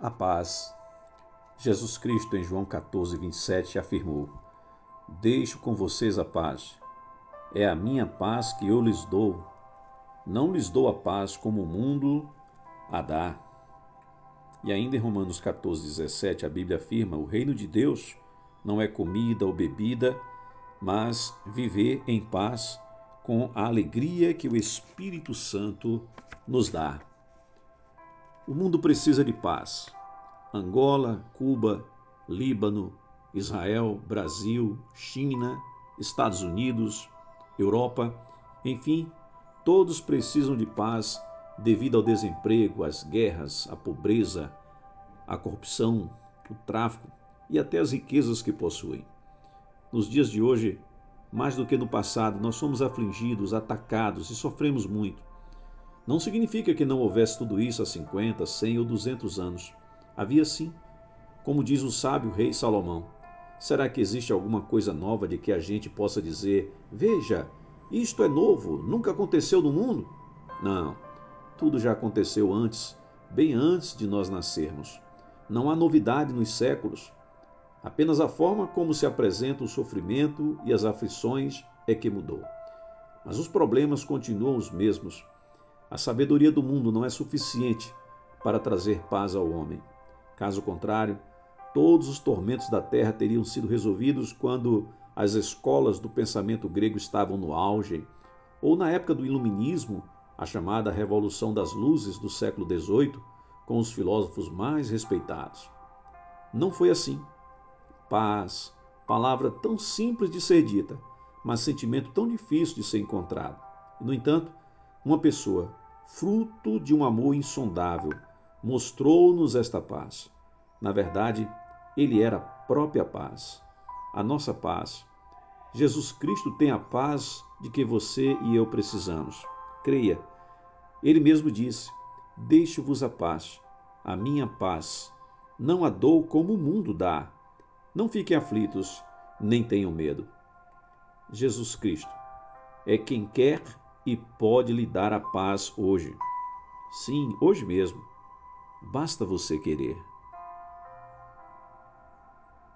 a paz. Jesus Cristo, em João 14, 27, afirmou: Deixo com vocês a paz. É a minha paz que eu lhes dou. Não lhes dou a paz como o mundo a dá. E ainda em Romanos 14, 17, a Bíblia afirma: O reino de Deus não é comida ou bebida, mas viver em paz com a alegria que o Espírito Santo nos dá. O mundo precisa de paz. Angola, Cuba, Líbano, Israel, Brasil, China, Estados Unidos, Europa, enfim, todos precisam de paz devido ao desemprego, às guerras, à pobreza, à corrupção, o tráfico e até as riquezas que possuem. Nos dias de hoje, mais do que no passado, nós somos afligidos, atacados e sofremos muito. Não significa que não houvesse tudo isso há 50, 100 ou 200 anos. Havia sim. Como diz o sábio rei Salomão, será que existe alguma coisa nova de que a gente possa dizer: veja, isto é novo, nunca aconteceu no mundo? Não, tudo já aconteceu antes, bem antes de nós nascermos. Não há novidade nos séculos. Apenas a forma como se apresenta o sofrimento e as aflições é que mudou. Mas os problemas continuam os mesmos a sabedoria do mundo não é suficiente para trazer paz ao homem. Caso contrário, todos os tormentos da terra teriam sido resolvidos quando as escolas do pensamento grego estavam no auge, ou na época do Iluminismo, a chamada Revolução das Luzes do século XVIII, com os filósofos mais respeitados. Não foi assim. Paz, palavra tão simples de ser dita, mas sentimento tão difícil de ser encontrado. No entanto, uma pessoa, fruto de um amor insondável, mostrou-nos esta paz. Na verdade, ele era a própria paz, a nossa paz. Jesus Cristo tem a paz de que você e eu precisamos. Creia. Ele mesmo disse: Deixo-vos a paz, a minha paz. Não a dou como o mundo dá. Não fiquem aflitos, nem tenham medo. Jesus Cristo é quem quer e pode lhe dar a paz hoje. Sim, hoje mesmo. Basta você querer.